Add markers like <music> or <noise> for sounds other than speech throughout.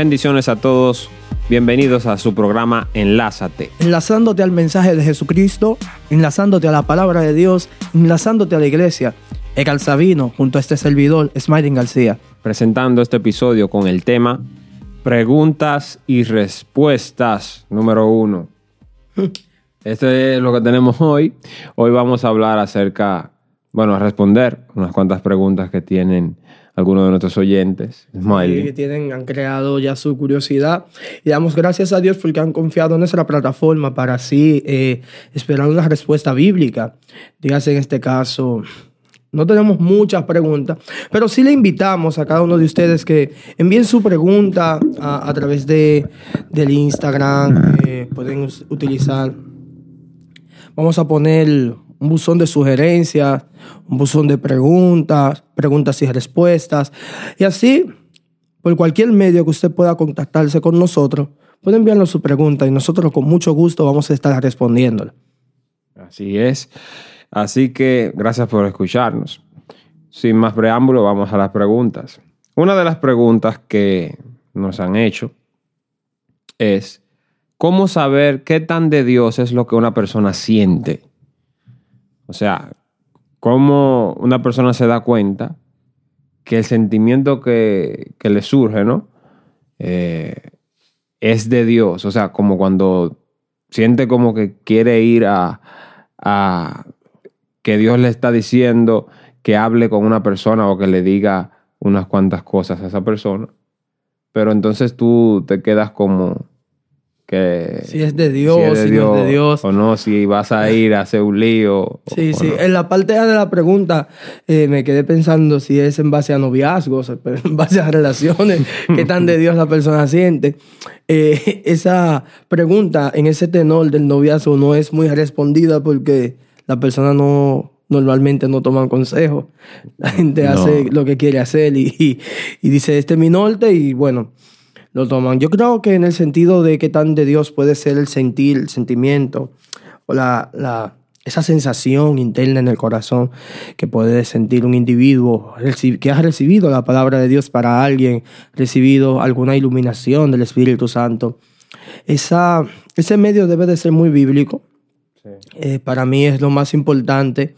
Bendiciones a todos. Bienvenidos a su programa Enlázate. Enlazándote al mensaje de Jesucristo, enlazándote a la palabra de Dios, enlazándote a la iglesia. Egal Sabino, junto a este servidor, Smiling García. Presentando este episodio con el tema Preguntas y respuestas número uno. Esto es lo que tenemos hoy. Hoy vamos a hablar acerca, bueno, a responder unas cuantas preguntas que tienen algunos de nuestros oyentes. Tienen, han creado ya su curiosidad. Y damos gracias a Dios porque han confiado en nuestra plataforma para así eh, esperar una respuesta bíblica. Dígase en este caso, no tenemos muchas preguntas, pero sí le invitamos a cada uno de ustedes que envíen su pregunta a, través de, del Instagram. Eh, pueden utilizar. Vamos a poner un buzón de sugerencias, un buzón de preguntas, preguntas y respuestas. Y así, por cualquier medio que usted pueda contactarse con nosotros, puede enviarnos su pregunta y nosotros con mucho gusto vamos a estar respondiéndola. Así es. Así que gracias por escucharnos. Sin más preámbulo, vamos a las preguntas. Una de las preguntas que nos han hecho es, ¿cómo saber qué tan de Dios es lo que una persona siente? O sea, cómo una persona se da cuenta que el sentimiento que, le surge, ¿no? Eh, es de Dios. O sea, como cuando siente como que quiere ir a que Dios le está diciendo que hable con una persona o que le diga unas cuantas cosas a esa persona. Pero entonces tú te quedas como, si es de Dios, si, no es de Dios. O no, si vas a ir a hacer un lío. Sí, sí. En la parte A de la pregunta eh, me quedé pensando si es en base a noviazgos, <laughs> en base a relaciones, qué tan de Dios la persona siente. Eh, esa pregunta en ese tenor del noviazgo no es muy respondida porque la persona no normalmente no toma consejo. La gente hace lo que quiere hacer y, y dice, este es mi norte y bueno lo toman. Yo creo que en el sentido de qué tan de Dios puede ser el sentir, el sentimiento, o la, la, esa sensación interna en el corazón que puede sentir un individuo que ha recibido la palabra de Dios para alguien, recibido alguna iluminación del Espíritu Santo. Esa, ese medio debe de ser muy bíblico. Eh, para mí es lo más importante.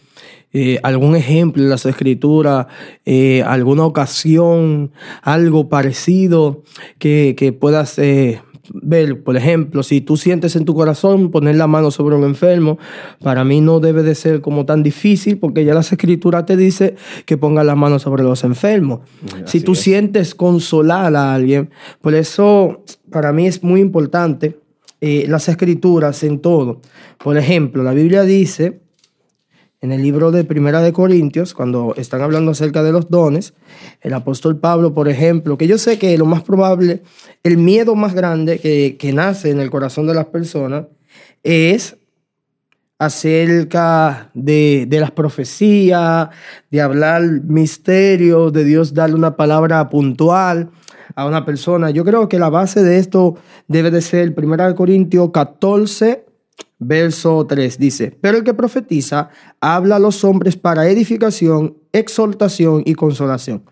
Eh, algún ejemplo en las escrituras, eh, alguna ocasión, algo parecido que, que puedas eh, ver. Por ejemplo, si tú sientes en tu corazón poner la mano sobre un enfermo, para mí no debe de ser como tan difícil porque ya las escrituras te dice que pongas la mano sobre los enfermos. si tú sientes consolar a alguien, por eso para mí es muy importante las escrituras en todo. Por ejemplo, la Biblia dice en el libro de Primera de Corintios, cuando están hablando acerca de los dones, el apóstol Pablo, por ejemplo, que yo sé que lo más probable, el miedo más grande que, que nace en el corazón de las personas es acerca de, de las profecías, de hablar misterios, de Dios darle una palabra puntual a una persona. Yo creo que la base de esto debe de ser Primera de Corintios 14, Verso 3 dice, pero el que profetiza habla a los hombres para edificación, exaltación y consolación.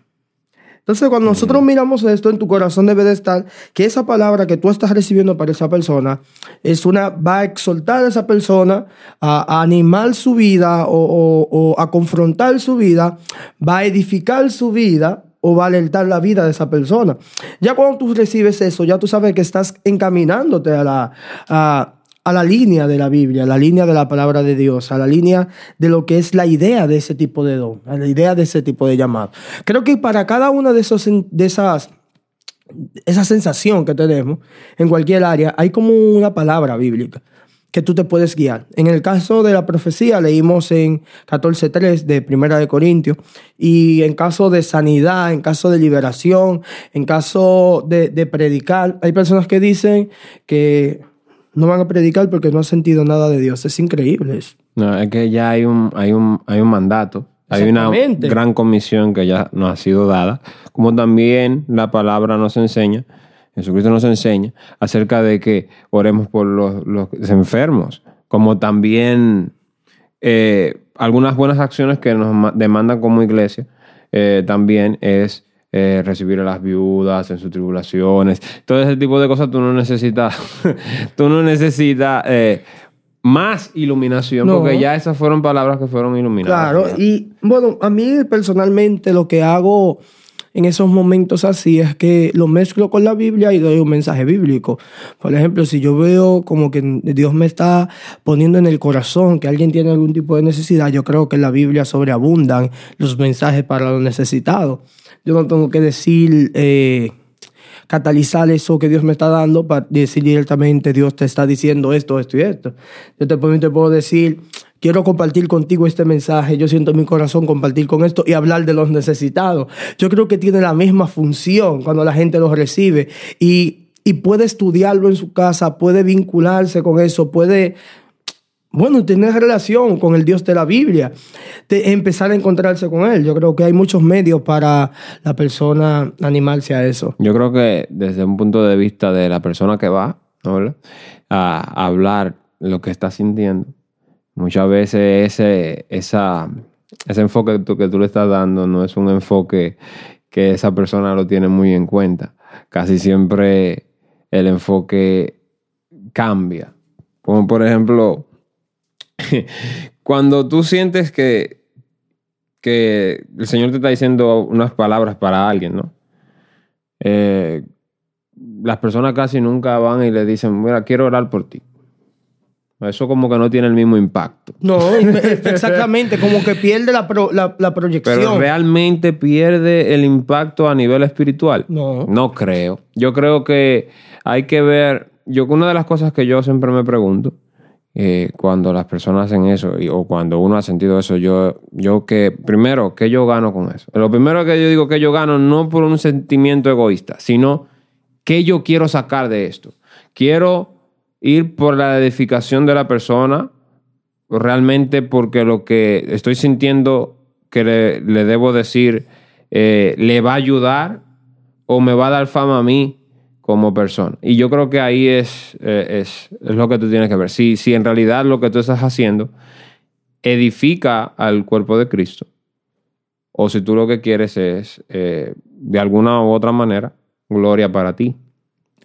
Entonces, cuando nosotros miramos esto, en tu corazón debe de estar que esa palabra que tú estás recibiendo para esa persona es una, va a exaltar a esa persona, a, animar su vida o, o, a confrontar su vida, va a edificar su vida o va a alertar la vida de esa persona. Ya cuando tú recibes eso, ya tú sabes que estás encaminándote a la, a, a la línea de la Biblia, a la línea de la palabra de Dios, a la línea de lo que es la idea de ese tipo de don, a la idea de ese tipo de llamado. Creo que para cada una de, esos, de esas, esa sensación que tenemos en cualquier área, hay como una palabra bíblica que tú te puedes guiar. En el caso de la profecía, leímos en 14.3 de Primera de Corintios, y en caso de sanidad, en caso de liberación, en caso de, de predicar, hay personas que dicen que no van a predicar porque no han sentido nada de Dios. Es increíble eso. No, es que ya hay un, hay un, hay un mandato. Hay una gran comisión que ya nos ha sido dada, como también la palabra nos enseña, Jesucristo nos enseña, acerca de que oremos por los, los enfermos, como también eh, algunas buenas acciones que nos demandan como iglesia, eh, también es eh, recibir a las viudas en sus tribulaciones. Todo ese tipo de cosas tú no necesitas, <laughs> tú no necesitas eh, más iluminación, No. porque ya esas fueron palabras que fueron iluminadas. Claro, y bueno, a mí personalmente lo que hago en esos momentos así es que lo mezclo con la Biblia y doy un mensaje bíblico. Por ejemplo, si yo veo como que Dios me está poniendo en el corazón que alguien tiene algún tipo de necesidad, yo creo que en la Biblia sobreabundan los mensajes para los necesitados. Yo no tengo que decir... eh, catalizar eso que Dios me está dando para decir directamente, Dios te está diciendo esto, esto y esto. Yo te puedo, te puedo decir, quiero compartir contigo este mensaje, yo siento en mi corazón compartir con esto y hablar de los necesitados. Yo creo que tiene la misma función cuando la gente lo recibe y, y puede estudiarlo en su casa, puede vincularse con eso, puede bueno, tener relación con el Dios de la Biblia, de empezar a encontrarse con Él. Yo creo que hay muchos medios para la persona animarse a eso. Yo creo que desde un punto de vista de la persona que va a hablar lo que está sintiendo, muchas veces ese, ese enfoque que tú, que tú le estás dando no es un enfoque que esa persona lo tiene muy en cuenta. Casi siempre el enfoque cambia. Como por ejemplo, <laughs> cuando tú sientes que, que el Señor te está diciendo unas palabras para alguien, ¿no? Eh, las personas casi nunca van y le dicen, mira, quiero orar por ti. Eso como que no tiene el mismo impacto. No, <laughs> <laughs> exactamente, como que pierde la, pro- la, la proyección. Pero realmente pierde el impacto a nivel espiritual. No. No creo. Yo creo que hay que ver. Yo, una de las cosas que yo siempre me pregunto eh, cuando las personas hacen eso o cuando uno ha sentido eso, yo, yo que, primero, ¿qué yo gano con eso? Lo primero que yo digo que yo gano no por un sentimiento egoísta, sino ¿qué yo quiero sacar de esto? Quiero ir por la edificación de la persona, realmente porque lo que estoy sintiendo que le, le debo decir eh, le va a ayudar o me va a dar fama a mí como persona. Y yo creo que ahí es, eh, es, es lo que tú tienes que ver. Si, si en realidad lo que tú estás haciendo edifica al cuerpo de Cristo, o si tú lo que quieres es, eh, de alguna u otra manera, gloria para ti.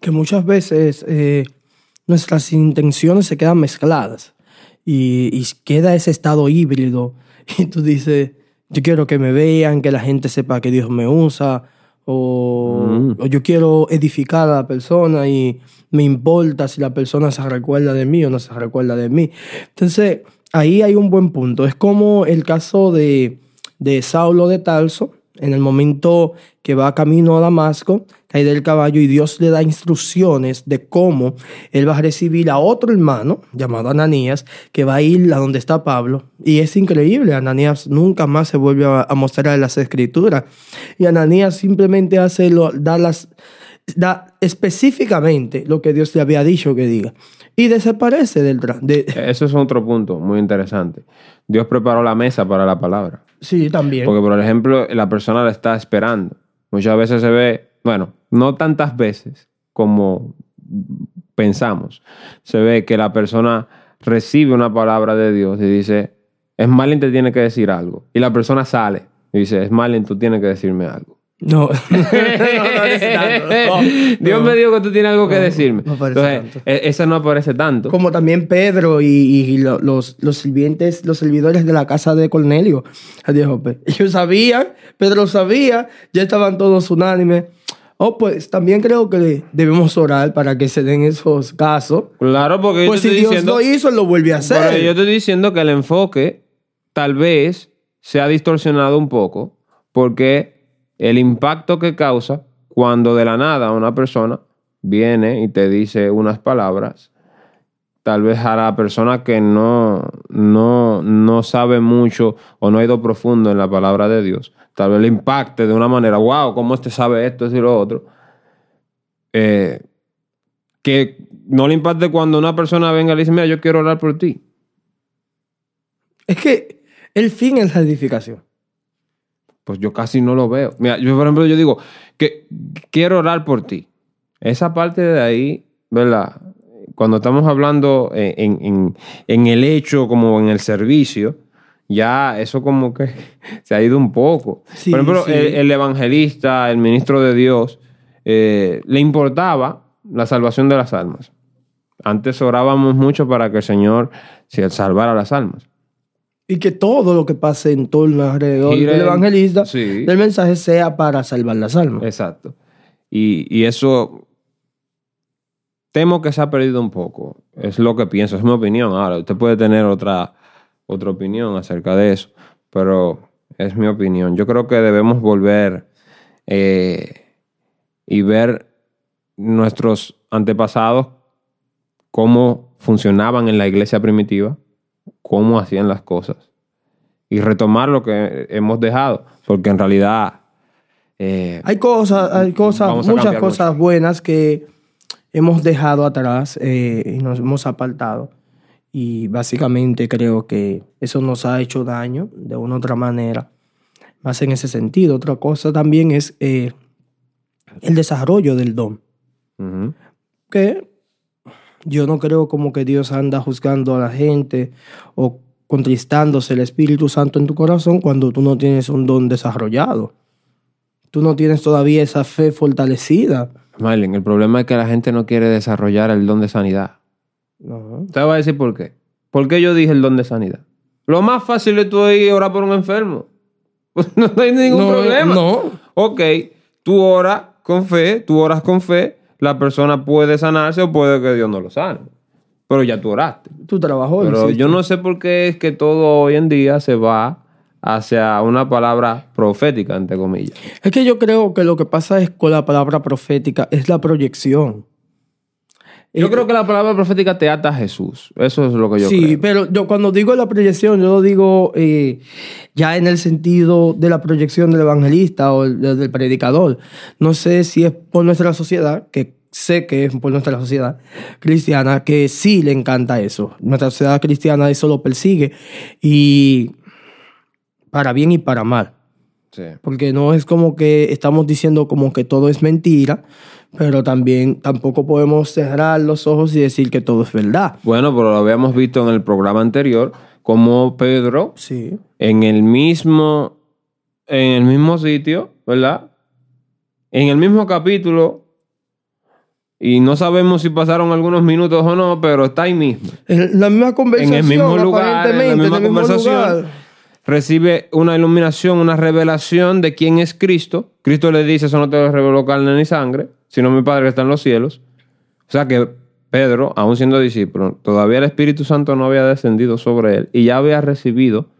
que muchas veces eh, nuestras intenciones se quedan mezcladas y, y queda ese estado híbrido <laughs> y tú dices, yo quiero que me vean, que la gente sepa que Dios me usa o, Mm. o yo quiero edificar a la persona y me importa si la persona se recuerda de mí o no se recuerda de mí. Entonces, ahí hay un buen punto. Es como el caso de, de Saulo de Tarso, en el momento que va camino a Damasco, cae del caballo y Dios le da instrucciones de cómo él va a recibir a otro hermano llamado Ananías, que va a ir a donde está Pablo. Y es increíble, Ananías nunca más se vuelve a, mostrar en las escrituras. Y Ananías simplemente hace lo, da las, da específicamente lo que Dios le había dicho que diga. Y desaparece del... De, Eso es otro punto muy interesante. Dios preparó la mesa para la palabra. Sí, también. Porque, por ejemplo, la persona la está esperando. Muchas veces se ve, bueno, no tantas veces como pensamos. Se ve que la persona recibe una palabra de Dios y dice, Esmalin te tiene que decir algo. Y la persona sale y dice, Esmalin, tú tienes que decirme algo. <laughs> No, no, no. No, <laughs> Dios me dijo que tú tienes algo que decirme. no aparece Entonces, tanto. e- esa no aparece tanto. Como también Pedro y, y lo- los, los sirvientes, los servidores de la casa de Cornelio. Dijo, "Pe- <laughs> ellos sabían, Pedro sabía, ya estaban todos unánimes. Oh, pues también creo que debemos orar para que se den esos casos. Claro, porque yo Pues te si estoy Dios diciendo... lo hizo, lo vuelve a hacer. Pero yo estoy diciendo que el enfoque tal vez se ha distorsionado un poco porque el impacto que causa cuando de la nada una persona viene y te dice unas palabras, tal vez a la persona que no, no, no sabe mucho o no ha ido profundo en la palabra de Dios, tal vez le impacte de una manera, wow, ¿cómo este sabe esto, y lo otro? Eh, que no le impacte cuando una persona venga y le dice, mira, yo quiero orar por ti. Es que el fin es la edificación. Pues yo casi no lo veo. Mira, yo por ejemplo, yo digo que quiero orar por ti. Esa parte de ahí, ¿verdad? Cuando estamos hablando en, en- el hecho como en el servicio, ya eso como que <laughs> se ha ido un poco. Sí, Por ejemplo, sí. el, el evangelista, el ministro de Dios, eh, le importaba la salvación de las almas. Antes orábamos mucho para que el Señor se salvara las almas. Y que todo lo que pase en torno alrededor Gire- del evangelista, sí. del mensaje, sea para salvar las almas. Exacto. Y, y eso temo que se ha perdido un poco. Es lo que pienso, es mi opinión. Ahora, usted puede tener otra, otra opinión acerca de eso, pero es mi opinión. Yo creo que debemos volver eh, y ver nuestros antepasados cómo funcionaban en la iglesia primitiva, cómo hacían las cosas y retomar lo que hemos dejado, porque en realidad eh, Hay cosas, hay cosas, muchas cosas buenas que hemos dejado atrás eh, y nos hemos apartado. Y básicamente creo que eso nos ha hecho daño de una u otra manera. Más en ese sentido. Otra cosa también es eh, el desarrollo del don. ujú. Que yo no creo como que Dios anda juzgando a la gente o contristándose el Espíritu Santo en tu corazón cuando tú no tienes un don desarrollado. Tú no tienes todavía esa fe fortalecida. Marlon, el problema es que la gente no quiere desarrollar el don de sanidad. No. Usted va a decir por qué. ¿Por qué yo dije el don de sanidad? Lo más fácil es tú ir a orar por un enfermo. <laughs> no hay ningún No, problema. no. Ok, tú oras con fe, tú oras con fe, la persona puede sanarse o puede que Dios no lo sane. Pero ya tú oraste. Tu trabajo. Pero yo no sé por qué es que todo hoy en día se va hacia una palabra profética, entre comillas. Es que yo creo que lo que pasa es con la palabra profética es la proyección. Yo Eh, creo que la palabra profética te ata a Jesús. Eso es lo que yo sí, creo. pero yo cuando digo la proyección, yo lo digo eh, ya en el sentido de la proyección del evangelista o el- del predicador. No sé si es por nuestra sociedad, que sé que es por nuestra sociedad cristiana, que sí le encanta eso. Nuestra sociedad cristiana eso lo persigue y para bien y para mal. Sí. Porque no es como que estamos diciendo como que todo es mentira, pero también tampoco podemos cerrar los ojos y decir que todo es verdad. Bueno, pero lo habíamos visto en el programa anterior, como Pedro, Sí. en el mismo, en el mismo sitio, ¿verdad? En el mismo capítulo, y no sabemos si pasaron algunos minutos o no, pero está ahí mismo. En la misma conversación, mismo lugar, en la misma en el mismo conversación. lugar. Recibe una iluminación, una revelación de quién es Cristo. Cristo le dice, eso no te lo reveló carne ni sangre, sino mi Padre que está en los cielos. O sea que Pedro, aún siendo discípulo, todavía el Espíritu Santo no había descendido sobre él y ya había recibido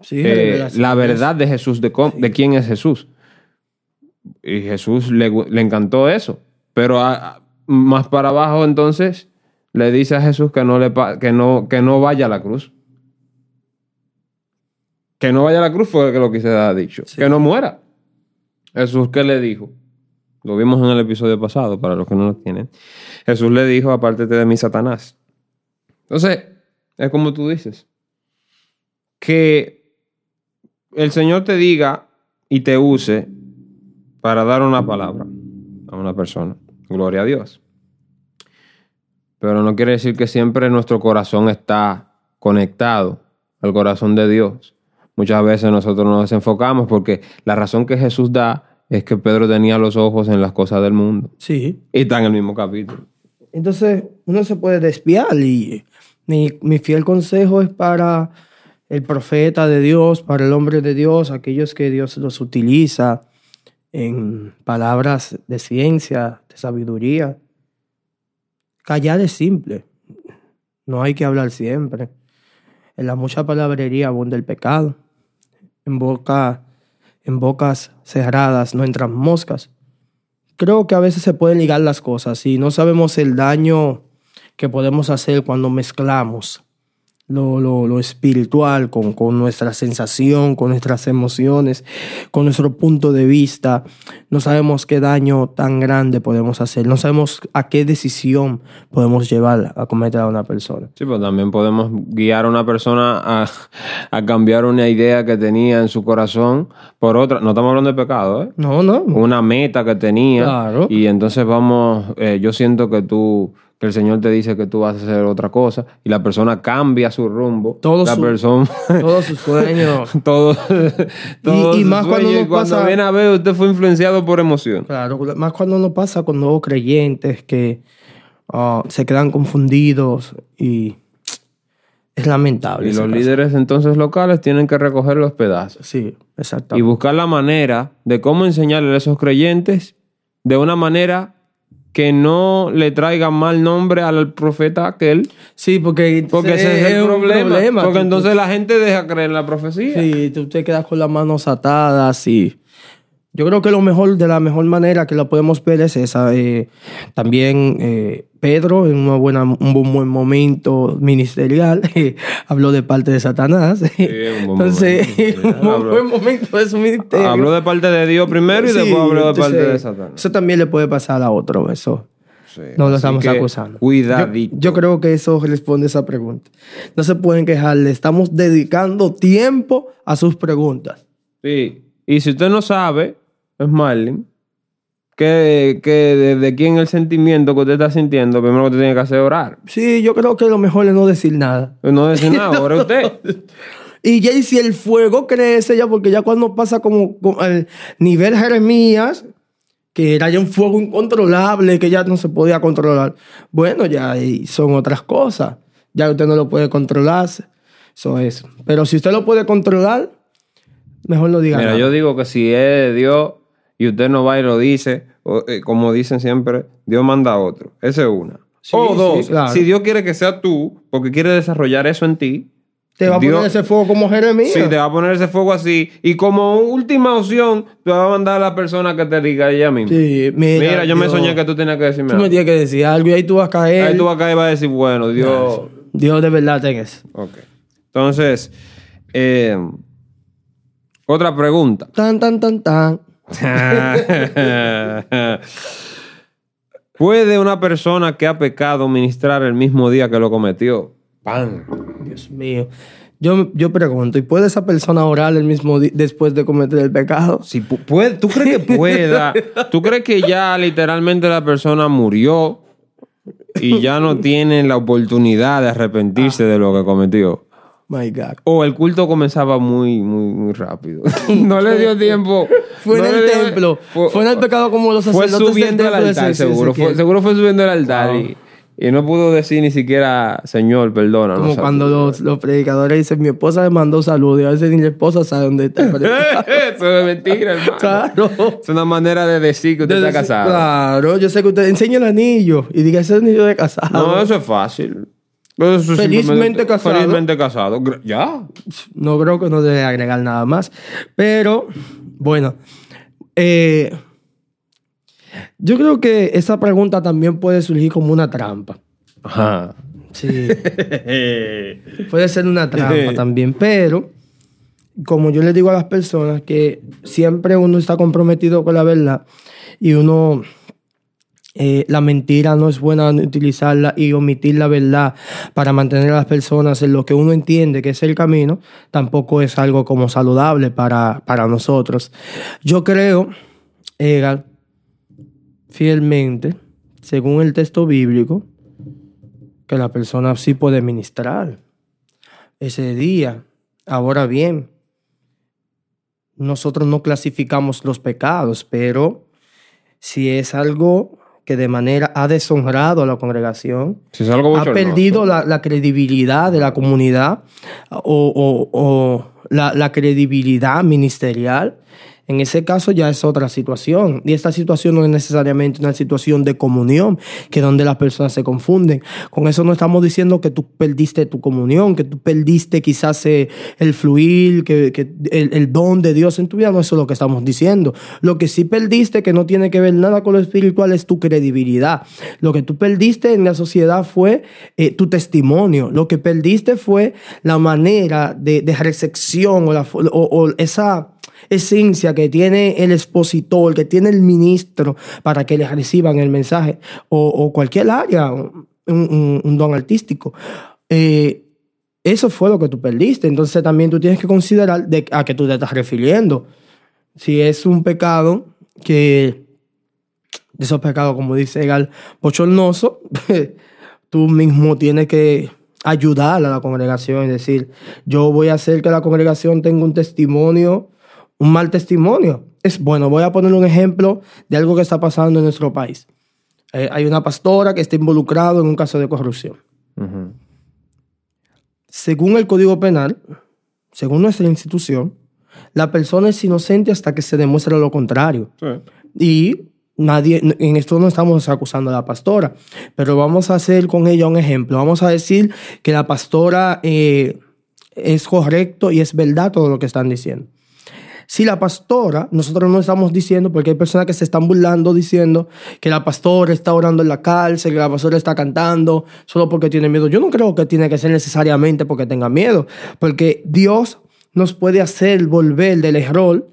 Sí, eh, la verdad de Jesús, de, cómo- de quién es Jesús. Y Jesús le, le encantó eso. Pero a- más para abajo entonces le dice a Jesús que no, le, que no, que no vaya a la cruz. Que no vaya a la cruz fue lo que se ha dicho. Que no muera. Jesús, ¿qué le dijo? Lo vimos en el episodio pasado, para los que no lo tienen. Jesús le dijo, apártate de mí, Satanás. Entonces, es como tú dices. Que el Señor te diga y te use para dar una palabra a una persona. Gloria a Dios. Pero no quiere decir que siempre nuestro corazón está conectado al corazón de Dios. Muchas veces nosotros nos desenfocamos porque la razón que Jesús da es que Pedro tenía los ojos en las cosas del mundo. Sí. Y está en el mismo capítulo. Entonces, uno se puede desviar y mi, mi fiel consejo es para el profeta de Dios, para el hombre de Dios, aquellos que Dios los utiliza en palabras de ciencia, de sabiduría. Callar es simple. No hay que hablar siempre. En la mucha palabrería abunda el pecado. En boca, en bocas cerradas no entran moscas. Creo que a veces se pueden ligar las cosas y no sabemos el daño que podemos hacer cuando mezclamos lo, lo, lo espiritual con, con nuestra sensación, con nuestras emociones, con nuestro punto de vista. No sabemos qué daño tan grande podemos hacer, no sabemos a qué decisión podemos llevar a cometer a una persona. Sí, pero también podemos guiar a una persona a, a cambiar una idea que tenía en su corazón por otra. No estamos hablando de pecado, ¿eh? No, no. Una meta que tenía. Claro. Y entonces vamos, eh, yo siento que tú, que el Señor te dice que tú vas a hacer otra cosa y la persona cambia su rumbo. Todo la su- persona, <laughs> Todos sus sueños. <laughs> todo, todo y su más cuando sueño, uno y cuando pasa- viene a ver, usted fue influenciado por emoción. Claro, más cuando nos pasa con nuevos creyentes que ah, se quedan confundidos y es lamentable. Y los caso. líderes entonces locales tienen que recoger los pedazos Sí, y exactamente. buscar la manera de cómo enseñarle a esos creyentes de una manera que no le traiga mal nombre al profeta aquel, Sí, porque, porque ese es el problema. porque Tú- entonces la gente deja creer en la profecía. Sí, tú te quedas con las manos atadas y yo creo que lo mejor, de la mejor manera que la podemos ver es esa. eh, también eh, Pedro, en una buena, un bu- buen momento ministerial, <laughs> eh, habló de parte de Satanás. un buen Entonces, momento, <laughs> un habló. buen momento de su ministerio. Habló de parte de Dios primero y Sí, después habló de entonces, parte de Satanás. Eso también le puede pasar a otro, eso. Sí, No lo estamos acusando. Cuidadito. Yo, yo creo que eso responde a esa pregunta. No se pueden quejar, le estamos dedicando tiempo a sus preguntas. Sí. Y si usted no sabe, es Marlin, que, que de, de quién el sentimiento que usted está sintiendo, primero que usted tiene que hacer es orar. Sí, yo creo que lo mejor es no decir nada. No <laughs> decir nada, ora usted. Y ya y si el fuego crece, ya porque ya cuando pasa como, como al nivel Jeremías, que era ya un fuego incontrolable, que ya no se podía controlar, bueno, ya son otras cosas. Ya usted no lo puede controlar. Eso es. Pero si usted lo puede controlar, mejor no diga Mira, nada. yo digo que si es de Dios y usted no va y lo dice, o, eh, como dicen siempre, Dios manda a otro. Esa es una. Sí, o sí, dos, claro. si Dios quiere que sea tú, porque quiere desarrollar eso en ti, Te va a Dios- poner ese fuego como Jeremías. Sí, te va a poner ese fuego así. Y como última opción, te va a mandar a la persona que te diga ella misma. Sí, mira, Mira, yo me soñé que tú tenías que decirme Tú me algo. tienes que decir algo y ahí tú vas a caer. Ahí tú vas a caer y vas a decir, bueno, Dios. Dios de verdad tenés. Ok. Entonces, eh, otra pregunta. Tan, tan, tan, tan. <laughs> ¿Puede una persona que ha pecado ministrar el mismo día que lo cometió? ¡Pam! Dios mío. Yo, yo pregunto, ¿y puede esa persona orar el mismo día después de cometer el pecado? Si pu- puede, ¿Tú crees que pueda? ¿Tú crees que ya literalmente la persona murió y ya no tiene la oportunidad de arrepentirse de lo que cometió? My God. O el culto comenzaba muy, muy, muy rápido. <laughs> no le dio tiempo. Fue No en el dio- templo. Fue, en el pecado como los Fue sacerdotes subiendo del al de altar, seguro. Fue, seguro fue subiendo al altar y, y no pudo decir ni siquiera, Señor, perdona. Como cuando los, los predicadores dicen, mi esposa me mandó salud y a veces ni la esposa sabe dónde está. <laughs> Eso es mentira, hermano. claro. Es una manera de decir que usted está casado. Claro, yo sé que usted enseña el anillo y diga, ese es el anillo de casado. No, eso es fácil. Eso Felizmente casado. Felizmente casado. Ya. No creo que no debe agregar nada más. Pero, bueno. eh, yo creo que esa pregunta también puede surgir como una trampa. Ajá. Sí. <laughs> puede ser una trampa <laughs> también. Pero, como yo le digo a las personas, que siempre uno está comprometido con la verdad y uno. Eh, la mentira no es buena utilizarla y omitir la verdad para mantener a las personas en lo que uno entiende que es el camino, tampoco es algo como saludable para, para nosotros. Yo creo, Egal, fielmente, según el texto bíblico, que la persona sí puede ministrar ese día. Ahora bien, nosotros no clasificamos los pecados, pero si es algo que de manera ha deshonrado a la congregación, Si es algo ha perdido la, la credibilidad de la comunidad o, o- o la, la credibilidad ministerial, en ese caso ya es otra situación. Y esta situación no es necesariamente una situación de comunión, que es donde las personas se confunden. Con eso no estamos diciendo que tú perdiste tu comunión, que tú perdiste quizás eh, el fluir, que, el, don de Dios en tu vida. No eso es lo que estamos diciendo. Lo que sí perdiste, que no tiene que ver nada con lo espiritual, es tu credibilidad. Lo que tú perdiste en la sociedad fue eh, tu testimonio. Lo que perdiste fue la manera de, de recepción o esa esencia que tiene el expositor, que tiene el ministro para que les reciban el mensaje o, cualquier área, un, don artístico. Eh, eso fue lo que tú perdiste. Entonces también tú tienes que considerar de a qué tú te estás refiriendo. Si es un pecado que de esos pecados, como dice Egal, bochornoso, <laughs> tú mismo tienes que ayudar a la congregación y decir, yo voy a hacer que la congregación tenga un testimonio, un mal testimonio. Es bueno, voy a poner un ejemplo de algo que está pasando en nuestro país. Eh, hay una pastora que está involucrada en un caso de corrupción. Según el Código Penal, según nuestra institución, la persona es inocente hasta que se demuestre lo contrario. Sí. Y nadie, en esto no estamos acusando a la pastora, pero vamos a hacer con ella un ejemplo. Vamos a decir que la pastora eh, es correcto y es verdad todo lo que están diciendo. Si la pastora, nosotros no estamos diciendo, porque hay personas que se están burlando diciendo que la pastora está orando en la cárcel, que la pastora está cantando solo porque tiene miedo. Yo no creo que tiene que ser necesariamente porque tenga miedo, porque Dios nos puede hacer volver del error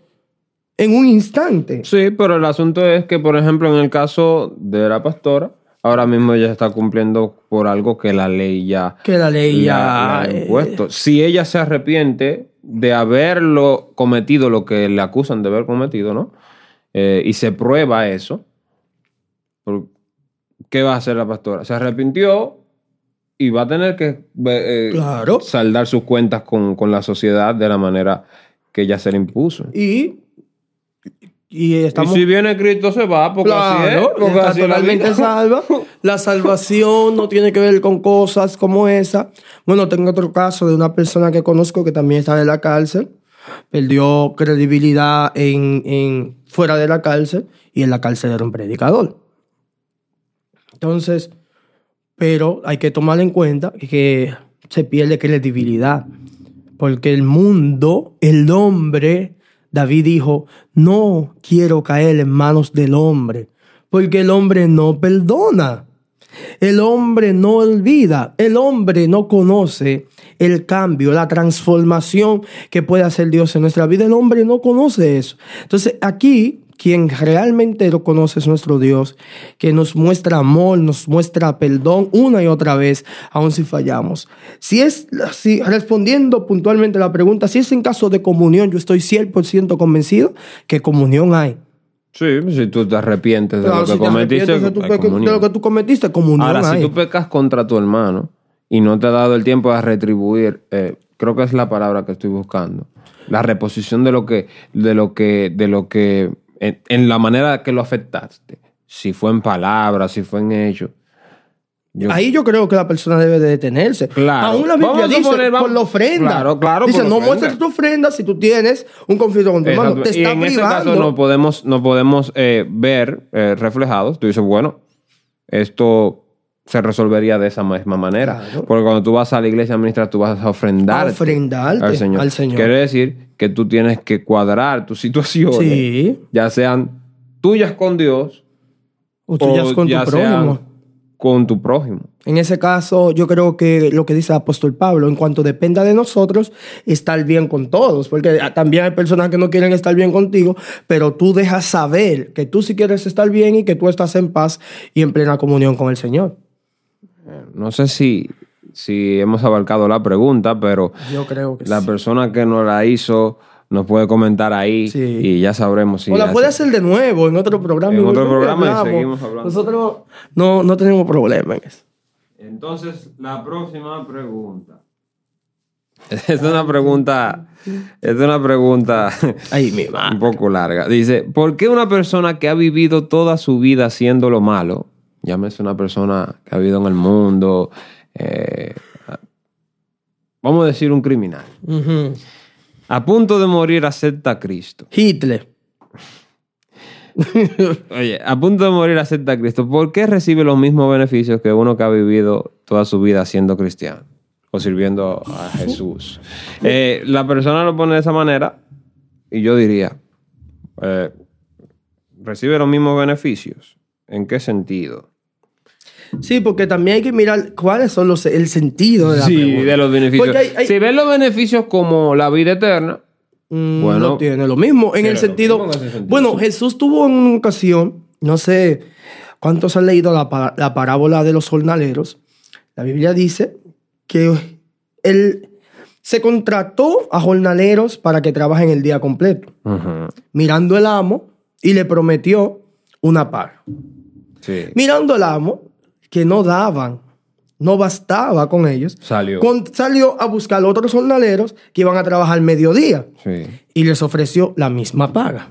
en un instante. Sí, pero el asunto es que, por ejemplo, en el caso de la pastora, ahora mismo ella está cumpliendo por algo que la ley ya Que la ley le ya... ha- le ha eh, impuesto. Si ella se arrepiente de haberlo cometido, lo que le acusan de haber cometido, ¿no? Eh, y se prueba eso, ¿por- ¿qué va a hacer la pastora? Se arrepintió y va a tener que eh, Claro. saldar sus cuentas con, con la sociedad de la manera que ella se le impuso. y, y estamos... Y si viene Cristo se va, porque así es. Claro, Porque está así es la totalmente salva. <laughs> La salvación no tiene que ver con cosas como esa. Bueno, tengo otro caso de una persona que conozco que también está en la cárcel. Perdió credibilidad en, en- fuera de la cárcel y en la cárcel era un predicador. Entonces, pero hay que tomar en cuenta que se pierde credibilidad. Porque el mundo, el hombre, David dijo, no quiero caer en manos del hombre, porque el hombre no perdona. El hombre no olvida, el hombre no conoce el cambio, la transformación que puede hacer Dios en nuestra vida. El hombre no conoce eso. Entonces aquí, quien realmente lo conoce es nuestro Dios, que nos muestra amor, nos muestra perdón una y otra vez, aun si fallamos. Si es, si, respondiendo puntualmente a la pregunta, si es en caso de comunión, yo estoy 100% convencido que comunión hay. Sí, si tú te arrepientes de lo que si cometiste, de, pe- de lo que tú cometiste, comunión Ahora, hay. si tú pecas contra tu hermano y no te ha dado el tiempo de retribuir, eh, creo que es la palabra que estoy buscando. La reposición de lo que, de lo que, de lo que, en, en la manera que lo afectaste. Si fue en palabras, si fue en hechos. Yo- Ahí yo creo que la persona debe de detenerse. Claro. Aún la Biblia Vamos a dice suponer, vamos- por la ofrenda. Claro, claro, Dice, no muestres tu ofrenda si tú tienes un conflicto con tu hermano. Te y está en ese privando. caso no podemos, no podemos eh, ver eh, reflejados. Tú dices, bueno, esto se resolvería de esa misma manera. Claro. Porque cuando tú vas a la iglesia a ministrar, tú vas a ofrendar ofrendarte al Señor. al Señor. Quiere decir que tú tienes que cuadrar tus situaciones, Sí. ya sean tuyas con Dios O tú ya o con tu prójimo. con tu prójimo. En ese caso, yo creo que lo que dice el apóstol Pablo, en cuanto dependa de nosotros, estar bien con todos, porque también hay personas que no quieren estar bien contigo, pero tú dejas saber que tú sí quieres estar bien y que tú estás en paz y en plena comunión con el Señor. No sé si, si hemos abarcado la pregunta, pero Yo creo que la sí. persona que nos la hizo nos puede comentar ahí Sí. y ya sabremos si o la hace- puede hacer de nuevo en otro programa. En y otro programa y seguimos hablando. Nosotros no, no tenemos problema en eso. Entonces, la próxima pregunta. <laughs> Es una pregunta, es una pregunta <laughs> Ay, mi un poco larga. Dice, ¿por qué una persona que ha vivido toda su vida haciendo lo malo, llámese una persona que ha vivido en el mundo, eh, vamos a decir un criminal, a punto de morir acepta a Cristo? Hitler. <laughs> Oye, a punto de morir acepta a Cristo. ¿Por qué recibe los mismos beneficios que uno que ha vivido toda su vida siendo cristiano o sirviendo a Jesús? Eh, la persona lo pone de esa manera y yo diría, eh, ¿recibe los mismos beneficios? ¿En qué sentido? Sí, porque también hay que mirar cuáles son los el sentido de la Sí, pregunta. de los beneficios. Porque hay- hay- Si ven los beneficios como la vida eterna, Mm, Bueno. no tiene lo mismo. En el sentido. mismo en ese sentido, Bueno. Jesús tuvo en una ocasión, no sé cuántos han leído la, la parábola de los jornaleros. La Biblia dice que él se contrató a jornaleros para que trabajen el día completo. Mirando el amo y le prometió una paga. Sí. Mirando al amo, que no daban, no bastaba con ellos, Salió. con- salió a buscar otros jornaleros que iban a trabajar mediodía Sí. y les ofreció la misma paga.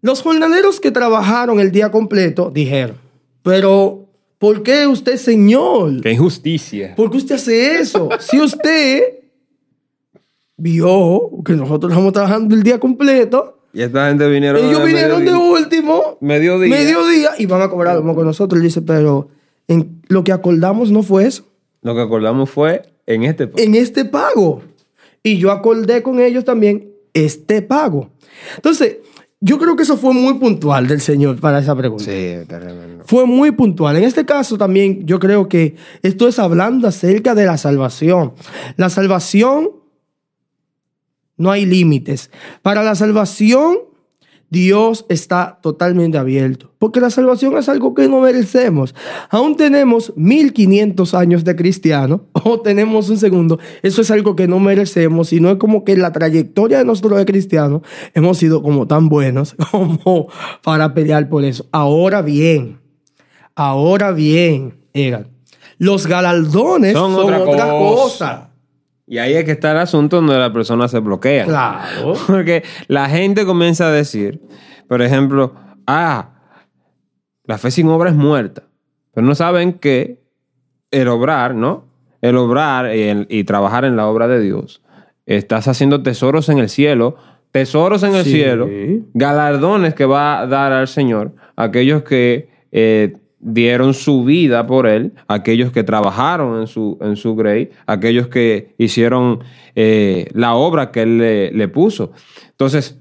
Los jornaleros que trabajaron el día completo dijeron, pero ¿por qué usted, señor? Qué injusticia. ¿Por qué usted hace eso? Si usted vio que nosotros estamos trabajando el día completo, Y esta gente vinieron. ellos de vinieron de último, Mediodía. mediodía, y van a cobrar lo mismo que nosotros. Él dice, pero en lo que acordamos no fue eso, Lo que acordamos fue en este. en este pago. Y yo acordé con ellos también este pago. Entonces, yo creo que eso fue muy puntual del Señor para esa pregunta. Sí, tremendo. Fue muy puntual. En este caso también yo creo que esto es hablando acerca de la salvación. La salvación no hay límites. Para la salvación Dios está totalmente abierto. Porque la salvación es algo que no merecemos. Aún tenemos 1500 años de cristiano <laughs> o tenemos un segundo. Eso es algo que no merecemos. Y no es como que en la trayectoria de nosotros de cristianos hemos sido como tan buenos <laughs> como para pelear por eso. Ahora bien, ahora bien, Egan, los galardones son, Son otra otra, cosa. cosa. Y ahí es que está el asunto donde la persona se bloquea. Claro. <laughs> Porque la gente comienza a decir, por ejemplo, ah, la fe sin obra es muerta. Pero no saben que el obrar, ¿no? El obrar y, el- y trabajar en la obra de Dios, estás haciendo tesoros en el cielo, tesoros en el Sí. cielo, galardones que va a dar al Señor, aquellos que eh, dieron su vida por Él, aquellos que trabajaron en su, en su grey, aquellos que hicieron eh, la obra que Él le, le puso. Entonces,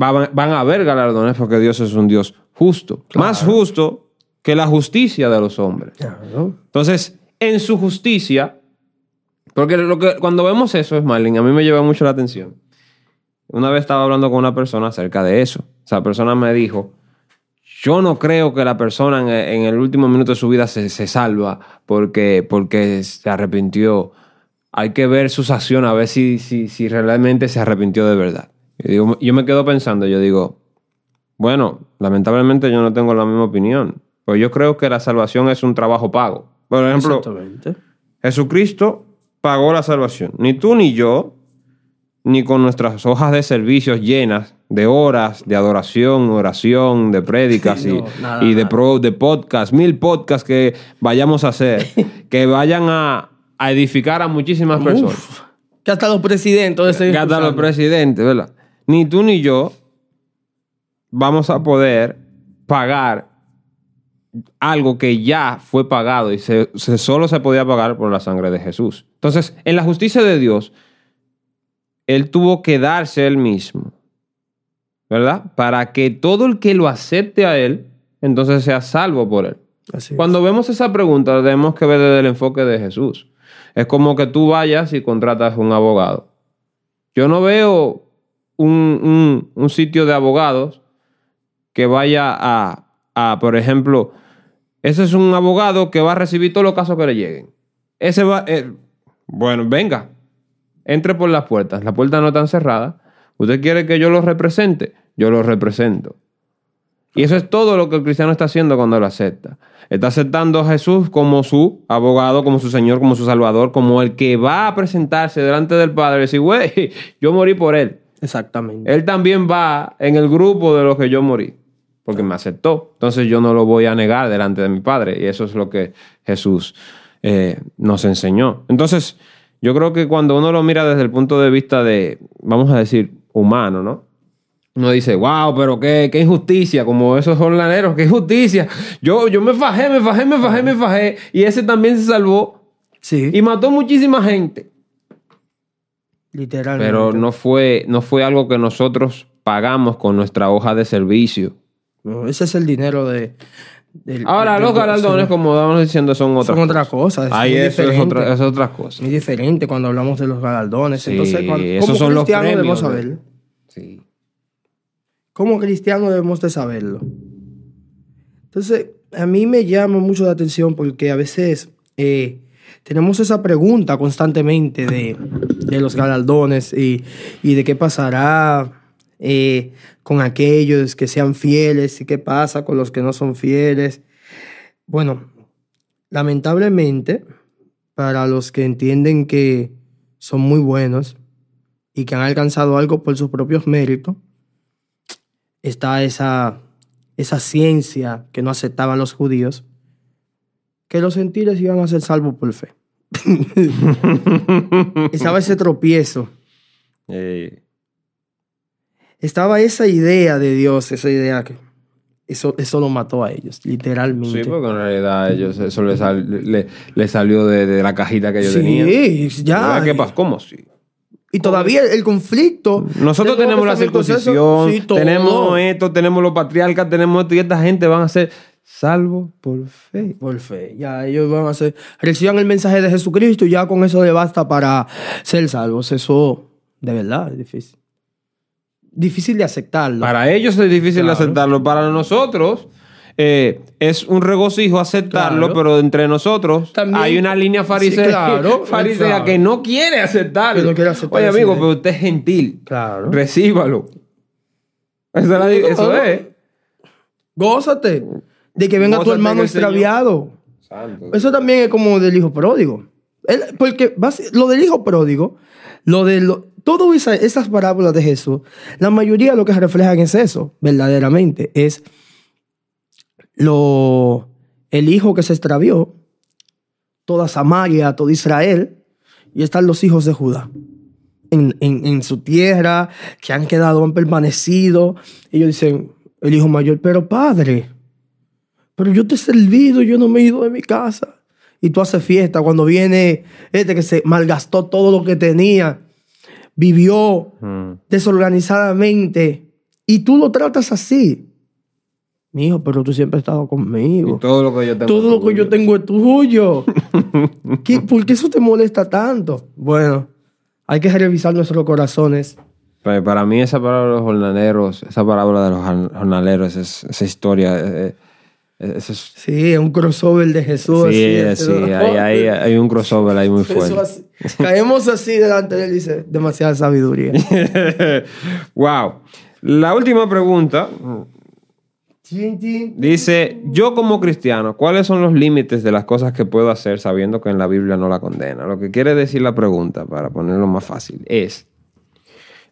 va- van a haber galardones porque Dios es un Dios justo, más justo que la justicia de los hombres. Claro. Entonces, en su justicia, porque lo que, cuando vemos eso, es Marlene, a mí me lleva mucho la atención. Una vez estaba hablando con una persona acerca de eso. Esa persona me dijo, yo no creo que la persona en, en el último minuto de su vida se, se salva porque, porque se arrepintió. Hay que ver sus acciones, a ver si, si, si realmente se arrepintió de verdad. Yo, digo- yo me quedo pensando, yo digo, bueno, lamentablemente yo no tengo la misma opinión. Pues yo creo que la salvación es un trabajo pago. Por ejemplo. Jesucristo pagó la salvación. Ni tú ni yo, ni con nuestras hojas de servicios llenas de horas de adoración, oración, de prédicas <laughs> y, No, nada, y de, pro, de podcast, mil podcasts que vayamos a hacer, <laughs> que vayan a, a edificar a muchísimas personas. Que hasta los presidentes de ese Que hasta los presidentes, ¿verdad? Ni tú ni yo vamos a poder pagar algo que ya fue pagado y se, se- solo se podía pagar por la sangre de Jesús. Entonces, en la justicia de Dios, Él tuvo que darse Él mismo, ¿verdad? Para que todo el que lo acepte a Él, entonces sea salvo por Él. Así es. Cuando vemos esa pregunta, tenemos que ver desde el enfoque de Jesús. Es como que tú vayas y contratas un abogado. Yo no veo un, un- un sitio de abogados que vaya a, a, por ejemplo, ese es un abogado que va a recibir todos los casos que le lleguen. Ese va, eh, bueno, venga, entre por las puertas. Las puertas no están cerradas. ¿Usted quiere que yo lo represente? Yo lo represento. Y eso es todo lo que el cristiano está haciendo cuando lo acepta. Está aceptando a Jesús como su abogado, como su Señor, como su Salvador, como el que va a presentarse delante del Padre y decir, güey, <laughs> yo morí por él. Exactamente. Él también va en el grupo de los que yo morí, porque me aceptó. Entonces yo no lo voy a negar delante de mi Padre. Y eso es lo que Jesús eh, nos enseñó. Entonces, yo creo que cuando uno lo mira desde el punto de vista de, vamos a decir, humano, ¿no? Uno dice, wow, pero qué, qué injusticia, como esos jornaleros, qué injusticia. Yo, yo me fajé, me fajé, me fajé, me fajé. Y ese también se salvó Sí, y mató muchísima gente. literalmente. Pero no fue, no fue algo que nosotros pagamos con nuestra hoja de servicio. No, ese es el dinero de. Del- Ahora, del- los galardones, como estábamos diciendo, son otras Son otra cosas. Ahí es, otra, es otras cosas. Muy diferente cuando hablamos de los galardones. Sí, Entonces, cuando, esos como son los cristianos debemos saberlo. Sí. Como cristianos debemos de saberlo. Entonces, a mí me llama mucho la atención porque a veces eh, tenemos esa pregunta constantemente de, de los galardones y, y de qué pasará eh, con aquellos que sean fieles y qué pasa con los que no son fieles. Bueno, lamentablemente, para los que entienden que son muy buenos y que han alcanzado algo por sus propios méritos, está esa, esa ciencia que no aceptaban los judíos, que los gentiles iban a ser salvos por fe. <laughs> Estaba ese tropiezo. Eh, Estaba esa idea de Dios, esa idea que eso, eso lo mató a ellos, literalmente. sí, porque en realidad a ellos eso le, sal- le- le salió de, de la cajita que ellos Sí, tenían. ya. ¿Qué pasa? ¿Cómo? Sí. Y todavía el, conflicto. Nosotros tenemos la circuncisión, Sí, tenemos esto, tenemos los patriarcas, tenemos esto, y esta gente van a ser salvos por fe. Por fe. Ya ellos van a hacer. Reciban el mensaje de Jesucristo y ya con eso le basta para ser salvos. Eso, de verdad, es difícil. Difícil de aceptarlo. Para ellos es difícil Claro. aceptarlo. Para nosotros eh, es un regocijo aceptarlo, Claro. pero entre nosotros También- hay una línea farisea, Sí, claro, <laughs> farisea claro. que no quiere aceptarlo. Que no quiere aceptar Oye, amigo, idea. pero usted es gentil. Claro. Recíbalo. Esa es la- eso Claro. es. Gózate de que venga tu hermano extraviado. Santo. Eso también es como del hijo pródigo. Él- porque lo del hijo pródigo, lo de lo, todas esa- esas parábolas de Jesús, la mayoría lo que reflejan es eso, verdaderamente. Es lo, el hijo que se extravió, toda Samaria, todo Israel, y están los hijos de Judá. En, en- en su tierra, que han quedado, han permanecido. Ellos dicen, el hijo mayor, pero padre, pero yo te he servido, yo no me he ido de mi casa. Y tú haces fiesta cuando viene este que se malgastó todo lo que tenía, vivió Mm. desorganizadamente, y tú lo tratas así. Mi hijo, pero tú siempre has estado conmigo. Y todo lo que yo tengo. Todo lo que tuyo. yo tengo es tuyo. <laughs> ¿Qué- ¿Por qué eso te molesta tanto? Bueno, hay que revisar nuestros corazones. Pa- Para mí esa palabra de los jornaleros, esa palabra de los jorn- jornaleros, es- esa historia, eh, eso es- Sí, es un crossover de Jesús. sí, así, sí, este, hay, hay- hay un crossover ahí muy fuerte. así. Caemos así delante de él dice, demasiada sabiduría. <laughs> wow. La última pregunta dice, yo como cristiano, ¿cuáles son los límites de las cosas que puedo hacer sabiendo que en la Biblia no la condena? Lo que quiere decir la pregunta, para ponerlo más fácil, es,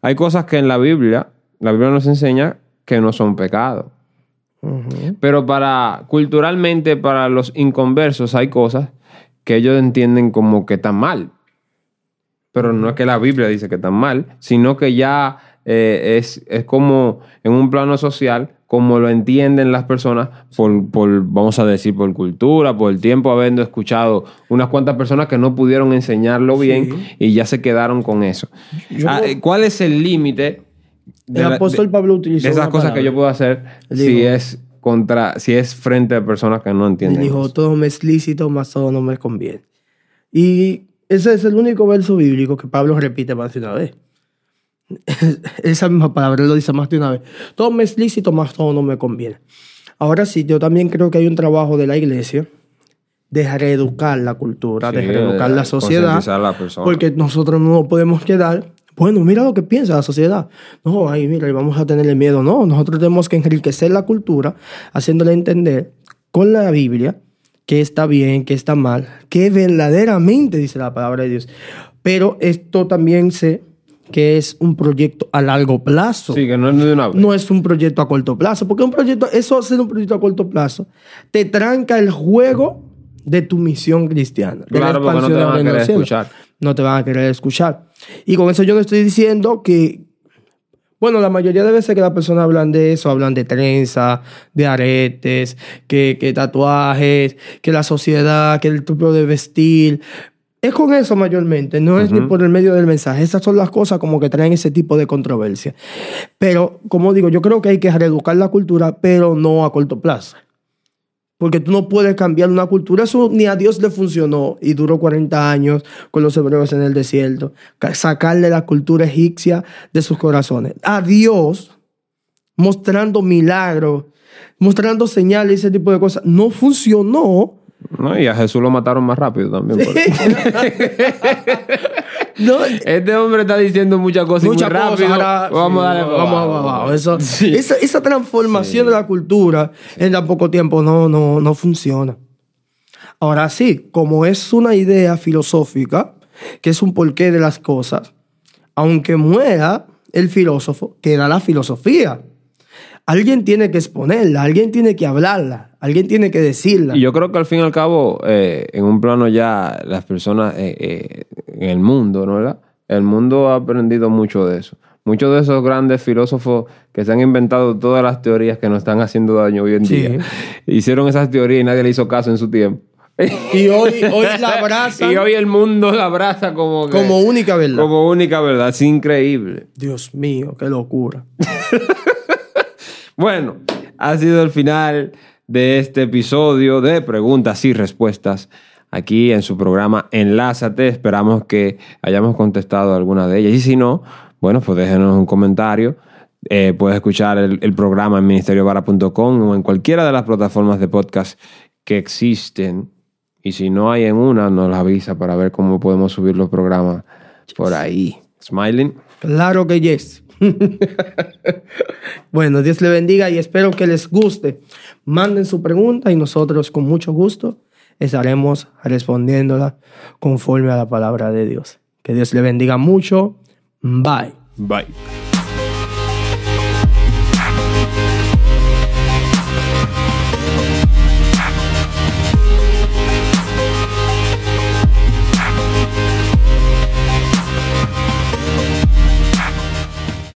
hay cosas que en la Biblia, la Biblia nos enseña que no son Pero para, culturalmente, para los inconversos hay cosas que ellos entienden como que están mal. Pero no es que la Biblia dice que están mal, sino que ya eh, es, es como en un plano social, como lo entienden las personas por, por, vamos a decir, por cultura, por el tiempo habiendo escuchado unas cuantas personas que no pudieron enseñarlo bien y ya se quedaron con eso. Yo- Ah, eh, ¿Cuál es el límite? De El apóstol de- Pablo utilizó esas cosas que palabra. yo puedo hacer Él si dijo- es contra si es frente a personas que no entienden dijo, eso. todo me es lícito, mas todo no me conviene. Y ese es el único verso bíblico que Pablo repite más de una vez. <laughs> Esa misma palabra lo dice más de una vez. Todo me es lícito, mas todo no me conviene. Ahora sí, yo también creo que hay un trabajo de la iglesia de reeducar la cultura, de Sí, reeducar de la sociedad. la. Porque nosotros no podemos quedar. Bueno, mira lo que piensa la sociedad. No, ahí mira, y vamos a tenerle miedo. No, nosotros tenemos que enriquecer la cultura, haciéndole entender con la Biblia qué está bien, qué está mal, qué verdaderamente dice la palabra de Dios. Pero esto también sé que es un proyecto a largo plazo. Sí, que no es de una vez. No es un proyecto a corto plazo, porque un proyecto, eso hacer un proyecto a corto plazo, te tranca el juego de tu misión cristiana. de la Claro, porque no expansión te van a querer escuchar. No te van a querer escuchar. Y con eso yo no estoy diciendo que, bueno, la mayoría de veces que las personas hablan de eso, hablan de trenza, de aretes, que, que tatuajes, que la sociedad, que el tipo de vestir. Es con eso mayormente, no es ni por el medio del mensaje. Esas son las cosas como que traen ese tipo de controversia. Pero, como digo, yo creo que hay que reeducar la cultura, pero no a corto plazo. Porque tú no puedes cambiar una cultura. Eso ni a Dios le funcionó y duró 40 años con los hebreos en el desierto. Ca- Sacarle la cultura egipcia de sus corazones. A Dios, mostrando milagros, mostrando señales y ese tipo de cosas, no funcionó No, y a Jesús lo mataron más rápido también. <laughs> No, Este hombre está diciendo muchas cosas y muchas muy rápido. ahora- vamos sí, a darle vamos, vamos abajo. abajo. Eso- Sí. esa, esa transformación de la cultura en tan poco tiempo no, no, no funciona. Ahora sí, como es una idea filosófica, que es un porqué de las cosas, aunque muera el filósofo, queda la filosofía. Alguien tiene que exponerla, alguien tiene que hablarla, alguien tiene que decirla. Y yo creo que al fin y al cabo, eh, en un plano ya, las personas eh, eh, en el mundo, ¿no verdad? El mundo ha aprendido mucho de eso. Muchos de esos grandes filósofos que se han inventado todas las teorías que nos están haciendo daño hoy en Sí. día, <laughs> hicieron esas teorías y nadie le hizo caso en su tiempo. Y hoy, hoy la <laughs> abrazan y hoy el mundo la abraza como, que- como única verdad. como única verdad. Es increíble. Dios mío, qué locura. <laughs> Bueno, ha sido el final de este episodio de preguntas y respuestas aquí en su programa Enlázate. Esperamos que hayamos contestado alguna de ellas. Y si no, bueno, pues déjenos un comentario. Eh, puedes escuchar el, el programa en ministeriovara.com o en cualquiera de las plataformas de podcast que existen. Y si no hay en una, nos avisa para ver cómo podemos subir los programas por ahí. Smiling. Claro que yes. <laughs> bueno, Dios le bendiga y espero que les guste. Manden su pregunta y nosotros con mucho gusto estaremos respondiéndola conforme a la palabra de Dios. Que Dios le bendiga mucho. Bye. Bye.